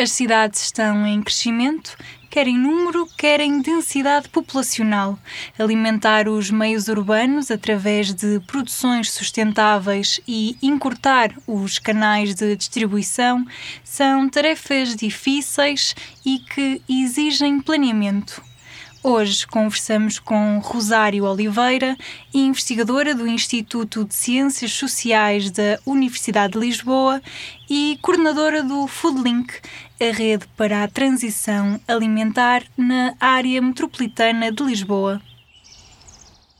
As cidades estão em crescimento, quer em número, quer em densidade populacional. Alimentar os meios urbanos através de produções sustentáveis e encurtar os canais de distribuição são tarefas difíceis e que exigem planeamento. Hoje conversamos com Rosário Oliveira, investigadora do Instituto de Ciências Sociais da Universidade de Lisboa e coordenadora do Foodlink, a rede para a transição alimentar na área metropolitana de Lisboa.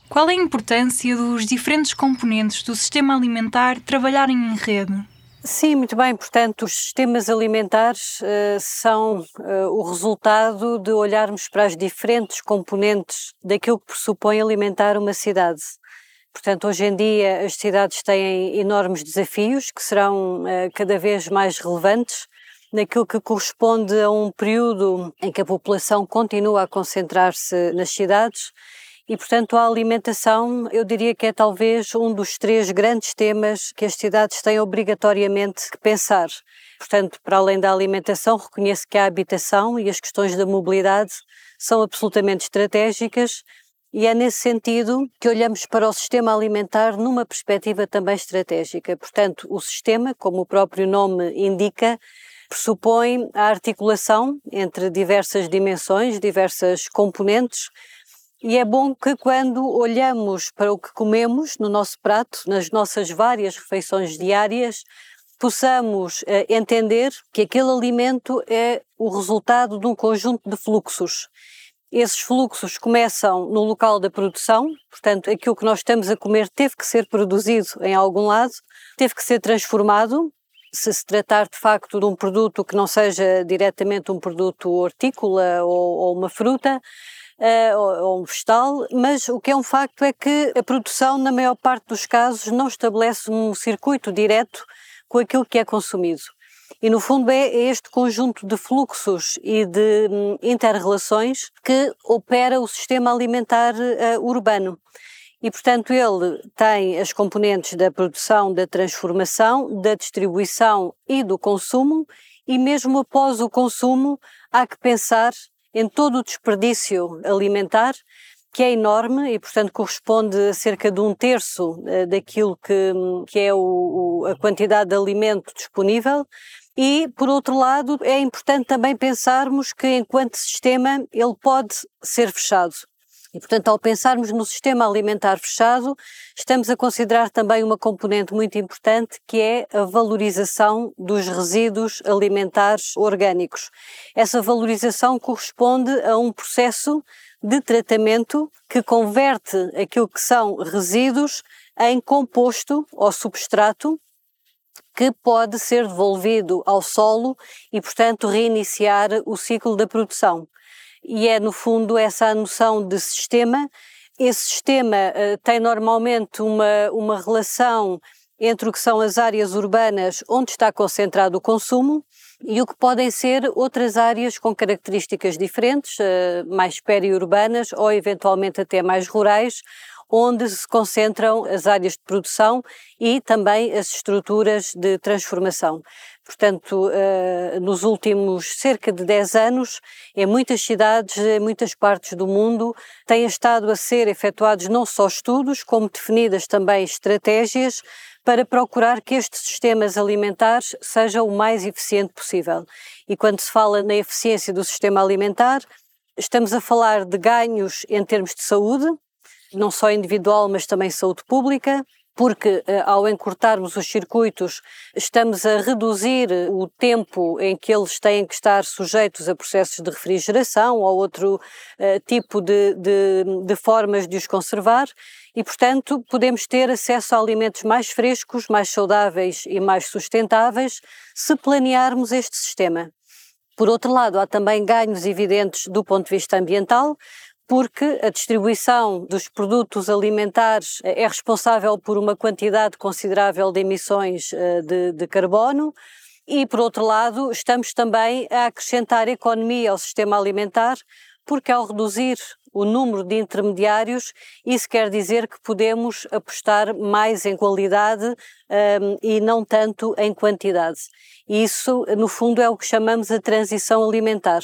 Qual é a importância dos diferentes componentes do sistema alimentar trabalharem em rede? Sim, muito bem. Portanto, os sistemas alimentares uh, são uh, o resultado de olharmos para as diferentes componentes daquilo que pressupõe alimentar uma cidade. Portanto, hoje em dia as cidades têm enormes desafios que serão uh, cada vez mais relevantes naquilo que corresponde a um período em que a população continua a concentrar-se nas cidades e, portanto, a alimentação, eu diria que é talvez um dos três grandes temas que as cidades têm obrigatoriamente que pensar. Portanto, para além da alimentação, reconheço que a habitação e as questões da mobilidade são absolutamente estratégicas e é nesse sentido que olhamos para o sistema alimentar numa perspectiva também estratégica. Portanto, o sistema, como o próprio nome indica, pressupõe a articulação entre diversas dimensões, diversas componentes, e é bom que quando olhamos para o que comemos no nosso prato, nas nossas várias refeições diárias, possamos eh, entender que aquele alimento é o resultado de um conjunto de fluxos. Esses fluxos começam no local da produção, portanto, aquilo que nós estamos a comer teve que ser produzido em algum lado, teve que ser transformado. Se se tratar de facto de um produto que não seja diretamente um produto hortícola ou, ou uma fruta, uh, ou, um vegetal, mas o que é um facto é que a produção, na maior parte dos casos, não estabelece um circuito direto com aquilo que é consumido. E no fundo é este conjunto de fluxos e de hum, interrelações que opera o sistema alimentar uh, urbano. E, portanto, ele tem as componentes da produção, da transformação, da distribuição e do consumo, e mesmo após o consumo, há que pensar em todo o desperdício alimentar, que é enorme e, portanto, corresponde a cerca de um terço eh, daquilo que, que é o, a quantidade de alimento disponível. E, por outro lado, é importante também pensarmos que, enquanto sistema, ele pode ser fechado. E, portanto, ao pensarmos no sistema alimentar fechado, estamos a considerar também uma componente muito importante que é a valorização dos resíduos alimentares orgânicos. Essa valorização corresponde a um processo de tratamento que converte aquilo que são resíduos em composto ou substrato que pode ser devolvido ao solo e, portanto, reiniciar o ciclo da produção e é no fundo essa noção de sistema. Esse sistema uh, tem normalmente uma, uma relação entre o que são as áreas urbanas onde está concentrado o consumo e o que podem ser outras áreas com características diferentes, uh, mais periurbanas ou eventualmente até mais rurais, onde se concentram as áreas de produção e também as estruturas de transformação. Portanto, uh, nos últimos cerca de 10 anos, em muitas cidades, em muitas partes do mundo, têm estado a ser efetuados não só estudos, como definidas também estratégias para procurar que estes sistemas alimentares sejam o mais eficiente possível. E quando se fala na eficiência do sistema alimentar, estamos a falar de ganhos em termos de saúde, não só individual, mas também saúde pública, porque eh, ao encurtarmos os circuitos estamos a reduzir o tempo em que eles têm que estar sujeitos a processos de refrigeração ou outro uh, tipo de, de, de, formas de os conservar e, portanto, podemos ter acesso a alimentos mais frescos, mais saudáveis e mais sustentáveis se planearmos este sistema. Por outro lado, há também ganhos evidentes do ponto de vista ambiental, porque a distribuição dos produtos alimentares eh, é responsável por uma quantidade considerável de emissões eh, de, de carbono. E, por outro lado, estamos também a acrescentar economia ao sistema alimentar, porque ao reduzir o número de intermediários, isso quer dizer que podemos apostar mais em qualidade um, e não tanto em quantidade. Isso, no fundo, é o que chamamos a transição alimentar.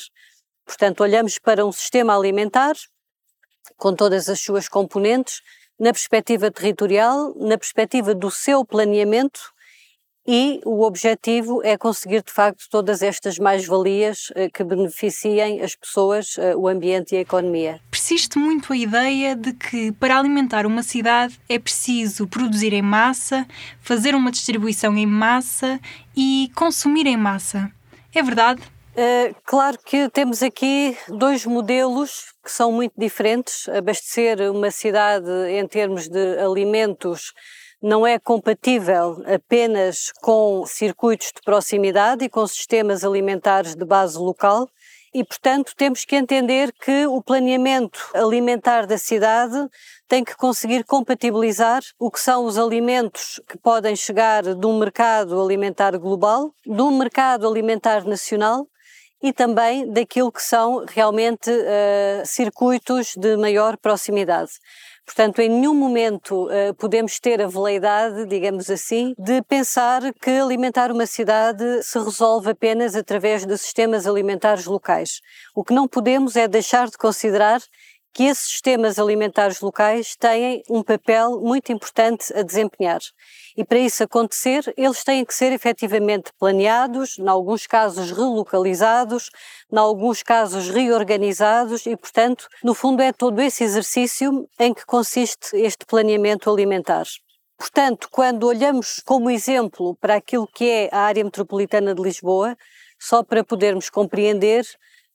Portanto, olhamos para um sistema alimentar com todas as suas componentes, na perspectiva territorial, na perspectiva do seu planeamento e o objetivo é conseguir de facto todas estas mais-valias eh, que beneficiem as pessoas, eh, o ambiente e a economia. Persiste muito a ideia de que para alimentar uma cidade é preciso produzir em massa, fazer uma distribuição em massa e consumir em massa. É verdade? Uh, claro que temos aqui dois modelos que são muito diferentes. Abastecer uma cidade em termos de alimentos não é compatível apenas com circuitos de proximidade e com sistemas alimentares de base local. E, portanto, temos que entender que o planeamento alimentar da cidade tem que conseguir compatibilizar o que são os alimentos que podem chegar de um mercado alimentar global, de um mercado alimentar nacional e também daquilo que são realmente uh, circuitos de maior proximidade. Portanto, em nenhum momento uh, podemos ter a veleidade, digamos assim, de pensar que alimentar uma cidade se resolve apenas através de sistemas alimentares locais. O que não podemos é deixar de considerar que esses sistemas alimentares locais têm um papel muito importante a desempenhar. E para isso acontecer, eles têm que ser efetivamente planeados, em alguns casos relocalizados, em alguns casos reorganizados e, portanto, no fundo é todo esse exercício em que consiste este planeamento alimentar. Portanto, quando olhamos como exemplo para aquilo que é a área metropolitana de Lisboa, só para podermos compreender,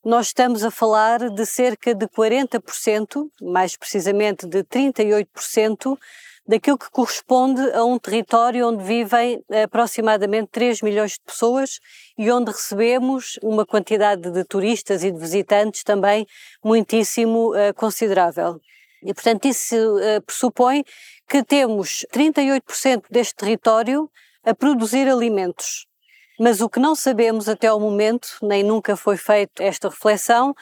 nós estamos a falar de cerca de 40%, mais precisamente de 38%, daquilo que corresponde a um território onde vivem aproximadamente 3 milhões de pessoas e onde recebemos uma quantidade de turistas e de visitantes também muitíssimo uh, considerável. E, portanto, isso uh, pressupõe que temos 38% deste território a produzir alimentos. Mas o que não sabemos até ao momento, nem nunca foi feita esta reflexão,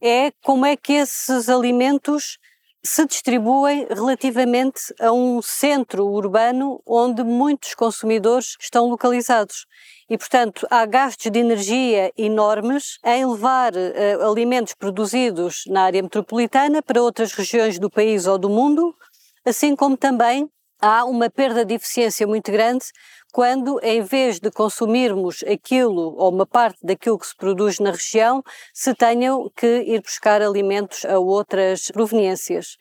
é como é que esses alimentos se distribuem relativamente a um centro urbano onde muitos consumidores estão localizados. E, portanto, há gastos de energia enormes em levar uh, alimentos produzidos na área metropolitana para outras regiões do país ou do mundo, assim como também há uma perda de eficiência muito grande quando, em vez de consumirmos aquilo ou uma parte daquilo que se produz na região, se tenham que ir buscar alimentos a outras proveniências.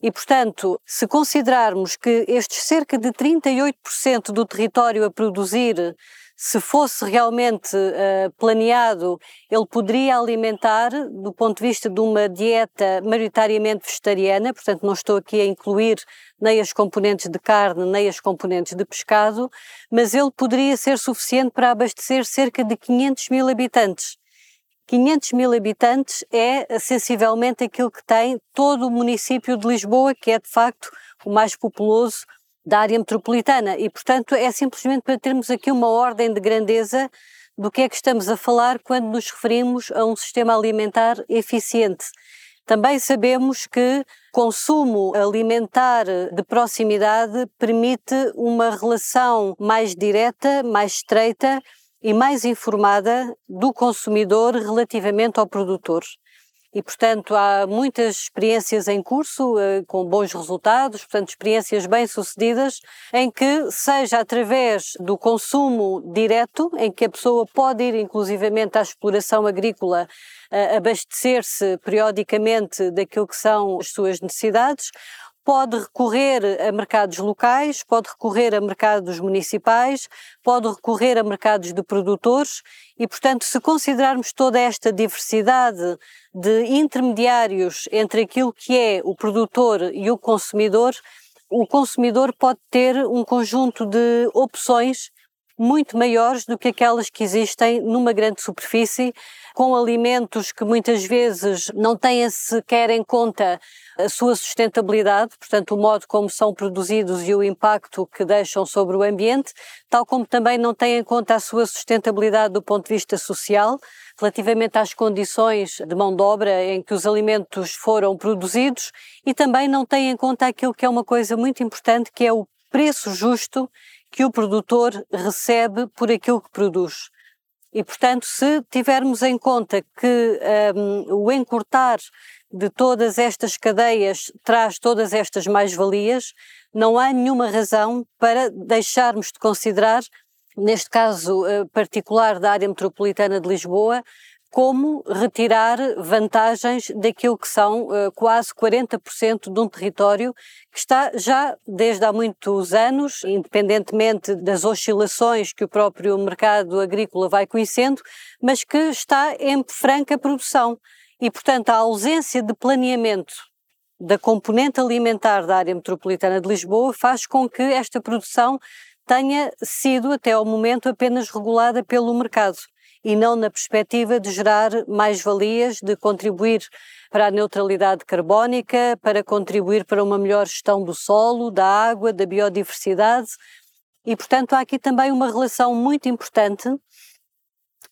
E, portanto, se considerarmos que estes cerca de 38% do território a produzir se fosse realmente uh, planeado, ele poderia alimentar, do ponto de vista de uma dieta maioritariamente vegetariana, portanto, não estou aqui a incluir nem as componentes de carne, nem as componentes de pescado, mas ele poderia ser suficiente para abastecer cerca de 500 mil habitantes. 500 mil habitantes é sensivelmente aquilo que tem todo o município de Lisboa, que é de facto o mais populoso da área metropolitana e, portanto, é simplesmente para termos aqui uma ordem de grandeza do que é que estamos a falar quando nos referimos a um sistema alimentar eficiente. Também sabemos que consumo alimentar de proximidade permite uma relação mais direta, mais estreita e mais informada do consumidor relativamente ao produtor e, portanto, há muitas experiências em curso eh, com bons resultados, portanto, experiências bem-sucedidas, em que, seja através do consumo direto, em que a pessoa pode ir inclusivamente à exploração agrícola eh, abastecer-se periodicamente daquilo que são as suas necessidades, pode recorrer a mercados locais, pode recorrer a mercados municipais, pode recorrer a mercados de produtores e, portanto, se considerarmos toda esta diversidade de intermediários entre aquilo que é o produtor e o consumidor, o consumidor pode ter um conjunto de opções muito maiores do que aquelas que existem numa grande superfície, com alimentos que muitas vezes não têm sequer em conta a sua sustentabilidade, portanto, o modo como são produzidos e o impacto que deixam sobre o ambiente, tal como também não têm em conta a sua sustentabilidade do ponto de vista social, relativamente às condições de mão de obra em que os alimentos foram produzidos e também não têm em conta aquilo que é uma coisa muito importante, que é o preço justo que o produtor recebe por aquilo que produz. E, portanto, se tivermos em conta que um, o encurtar de todas estas cadeias traz todas estas mais-valias, não há nenhuma razão para deixarmos de considerar, neste caso uh, particular da área metropolitana de Lisboa, como retirar vantagens daquilo que são uh, quase 40% de um território que está já desde há muitos anos, independentemente das oscilações que o próprio mercado agrícola vai conhecendo, mas que está em franca produção. E, portanto, a ausência de planeamento da componente alimentar da área metropolitana de Lisboa faz com que esta produção tenha sido, até ao momento, apenas regulada pelo mercado e não na perspectiva de gerar mais-valias, de contribuir para a neutralidade carbónica, para contribuir para uma melhor gestão do solo, da água, da biodiversidade. E, portanto, há aqui também uma relação muito importante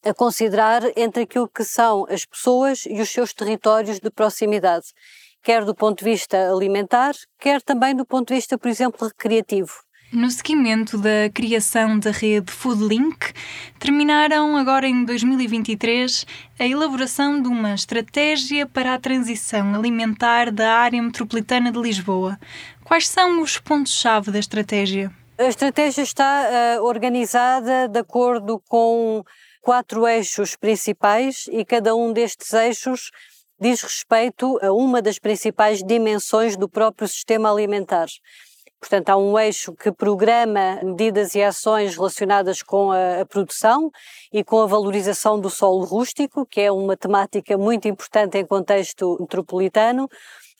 a considerar entre aquilo que são as pessoas e os seus territórios de proximidade, quer do ponto de vista alimentar, quer também do ponto de vista, por exemplo, recreativo. No seguimento da criação da rede Foodlink, terminaram agora em 2023 a elaboração de uma estratégia para a transição alimentar da área metropolitana de Lisboa. Quais são os pontos-chave da estratégia? A estratégia está uh, organizada de acordo com quatro eixos principais e cada um destes eixos diz respeito a uma das principais dimensões do próprio sistema alimentar. Portanto, há um eixo que programa medidas e ações relacionadas com a, a, produção e com a valorização do solo rústico, que é uma temática muito importante em contexto metropolitano.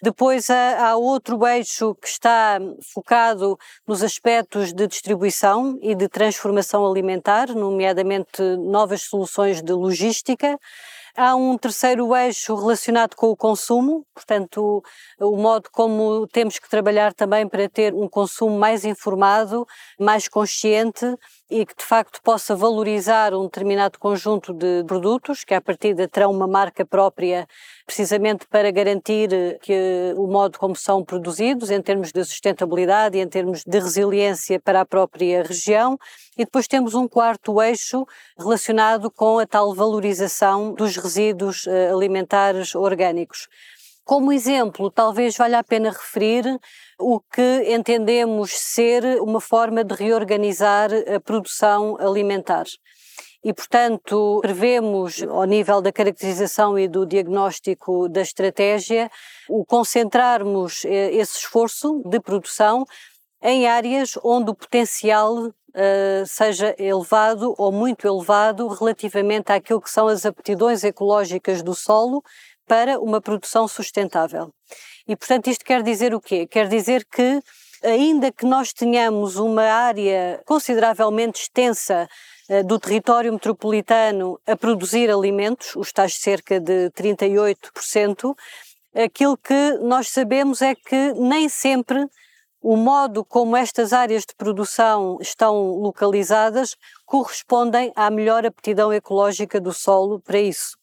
Depois há, há outro eixo que está focado nos aspectos de distribuição e de transformação alimentar, nomeadamente novas soluções de logística. Há um terceiro eixo relacionado com o consumo, portanto, o, o, modo como temos que trabalhar também para ter um consumo mais informado, mais consciente e que de facto possa valorizar um determinado conjunto de produtos que à partida terão uma marca própria precisamente para garantir que o modo como são produzidos em termos de sustentabilidade e em termos de resiliência para a própria região e depois temos um quarto eixo relacionado com a tal valorização dos resíduos eh, alimentares orgânicos. Como exemplo, talvez valha a pena referir o que entendemos ser uma forma de reorganizar a produção alimentar. E, portanto, prevemos, ao nível da caracterização e do diagnóstico da estratégia, o concentrarmos eh, esse esforço de produção em áreas onde o potencial uh, seja elevado ou muito elevado relativamente àquilo que são as aptidões ecológicas do solo para uma produção sustentável. E, portanto, isto quer dizer o quê? Quer dizer que, ainda que nós tenhamos uma área consideravelmente extensa uh, do território metropolitano a produzir alimentos, os tais cerca de 38%, aquilo que nós sabemos é que nem sempre o modo como estas áreas de produção estão localizadas correspondem à melhor aptidão ecológica do solo para isso.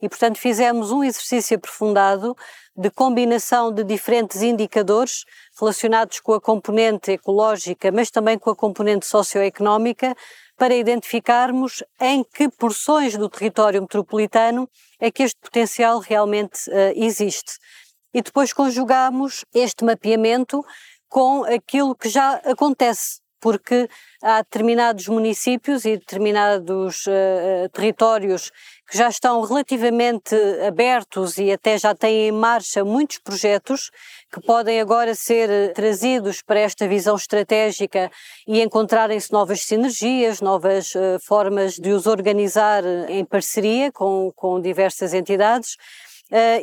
E, portanto, fizemos um exercício aprofundado de combinação de diferentes indicadores relacionados com a componente ecológica, mas também com a componente socioeconómica, para identificarmos em que porções do território metropolitano é que este potencial realmente uh, existe. E depois conjugamos este mapeamento com aquilo que já acontece, porque há determinados municípios e determinados uh, territórios que já estão relativamente abertos e até já têm em marcha muitos projetos que podem agora ser trazidos para esta visão estratégica e encontrarem-se novas sinergias, novas uh, formas de os organizar em parceria com, com diversas entidades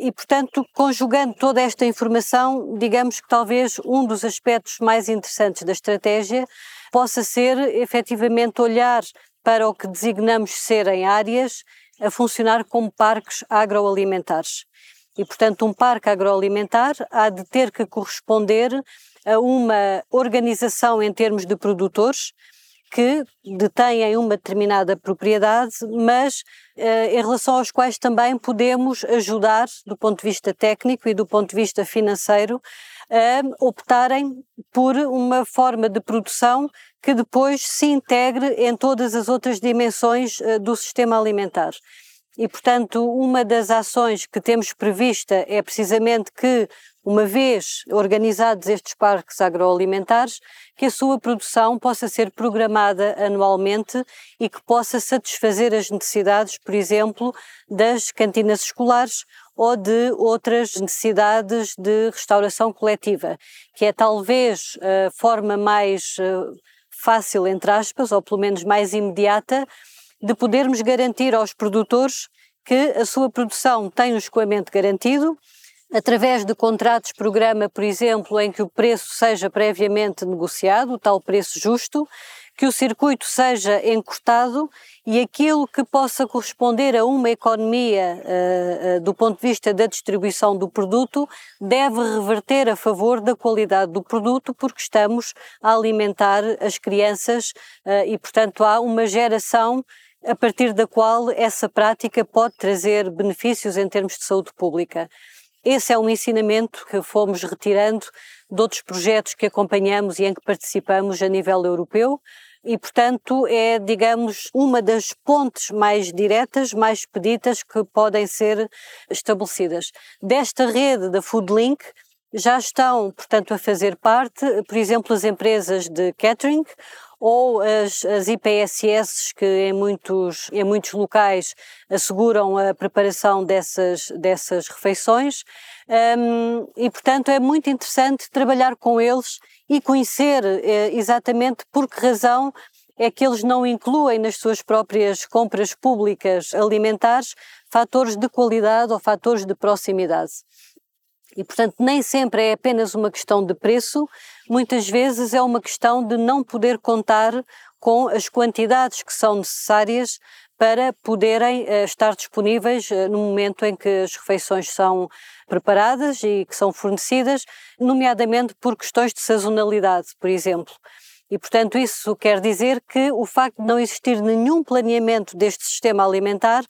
e, portanto, conjugando toda esta informação, digamos que talvez um dos aspectos mais interessantes da estratégia possa ser efetivamente olhar para o que designamos serem áreas a funcionar como parques agroalimentares. E, portanto, um parque agroalimentar há de ter que corresponder a uma organização em termos de produtores que detêm uma determinada propriedade, mas eh, em relação aos quais também podemos ajudar, do ponto de vista técnico e do ponto de vista financeiro, a optarem por uma forma de produção que depois se integre em todas as outras dimensões eh, do sistema alimentar. E, portanto, uma das ações que temos prevista é precisamente que, uma vez organizados estes parques agroalimentares, que a sua produção possa ser programada anualmente e que possa satisfazer as necessidades, por exemplo, das cantinas escolares ou de outras necessidades de restauração coletiva, que é talvez a forma mais eh, fácil, entre aspas, ou pelo menos mais imediata, de podermos garantir aos produtores que a sua produção tem um escoamento garantido, através de contratos programa, por exemplo, em que o preço seja previamente negociado, o tal preço justo, que o circuito seja encurtado e aquilo que possa corresponder a uma economia uh, uh, do ponto de vista da distribuição do produto deve reverter a favor da qualidade do produto porque estamos a alimentar as crianças uh, e, portanto, há uma geração a partir da qual essa prática pode trazer benefícios em termos de saúde pública. Esse é um ensinamento que fomos retirando de outros projetos que acompanhamos e em que participamos a nível europeu e, portanto, é, digamos, uma das pontes mais diretas, mais expeditas que podem ser estabelecidas. Desta rede da Foodlink já estão, portanto, a fazer parte, por exemplo, as empresas de catering ou as, as IPSS que em muitos, em muitos locais asseguram a preparação dessas, dessas refeições um, e portanto é muito interessante trabalhar com eles e conhecer eh, exatamente por que razão é que eles não incluem nas suas próprias compras públicas alimentares fatores de qualidade ou fatores de proximidade. E, portanto, nem sempre é apenas uma questão de preço, muitas vezes é uma questão de não poder contar com as quantidades que são necessárias para poderem uh, estar disponíveis uh, no momento em que as refeições são preparadas e que são fornecidas, nomeadamente por questões de sazonalidade, por exemplo. E, portanto, isso quer dizer que o facto de não existir nenhum planeamento deste sistema alimentar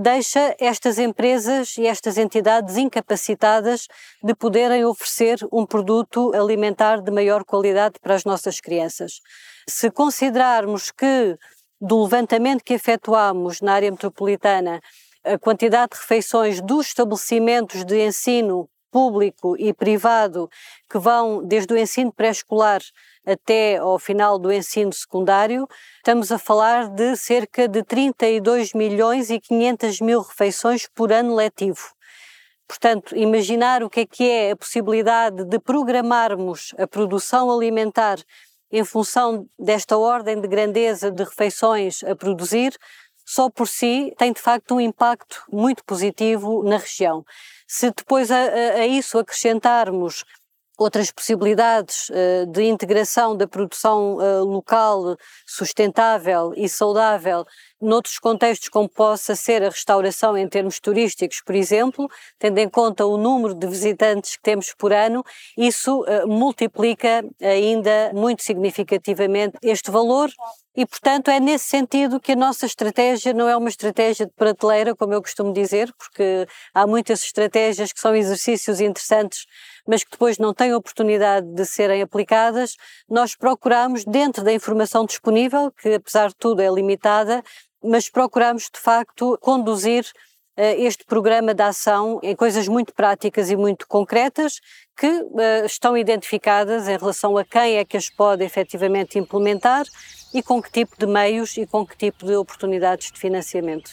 deixa estas empresas e estas entidades incapacitadas de poderem oferecer um produto alimentar de maior qualidade para as nossas crianças. Se considerarmos que do levantamento que efetuamos na área metropolitana, a quantidade de refeições dos estabelecimentos de ensino público e privado que vão desde o ensino pré-escolar até ao final do ensino secundário, estamos a falar de cerca de 32 milhões e 500 mil refeições por ano letivo. Portanto, imaginar o que é que é a possibilidade de programarmos a produção alimentar em função desta ordem de grandeza de refeições a produzir, só por si tem de facto um impacto muito positivo na região. Se depois a, a, isso acrescentarmos outras possibilidades uh, de integração da produção uh, local sustentável e saudável noutros contextos como possa ser a restauração em termos turísticos, por exemplo, tendo em conta o número de visitantes que temos por ano, isso uh, multiplica ainda muito significativamente este valor e, portanto, é nesse sentido que a nossa estratégia não é uma estratégia de prateleira, como eu costumo dizer, porque há muitas estratégias que são exercícios interessantes, mas que depois não têm oportunidade de serem aplicadas. Nós procuramos, dentro da informação disponível, que apesar de tudo é limitada, mas procuramos de facto conduzir uh, este programa de ação em coisas muito práticas e muito concretas que uh, estão identificadas em relação a quem é que as pode efetivamente implementar e com que tipo de meios e com que tipo de oportunidades de financiamento.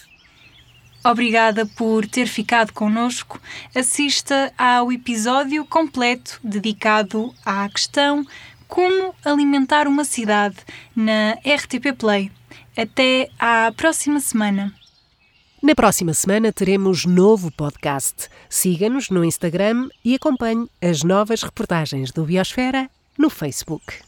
Obrigada por ter ficado connosco. Assista ao episódio completo dedicado à questão Como alimentar uma cidade na RTP Play. Até à próxima semana. Na próxima semana teremos novo podcast. Siga-nos no Instagram e acompanhe as novas reportagens do Biosfera no Facebook.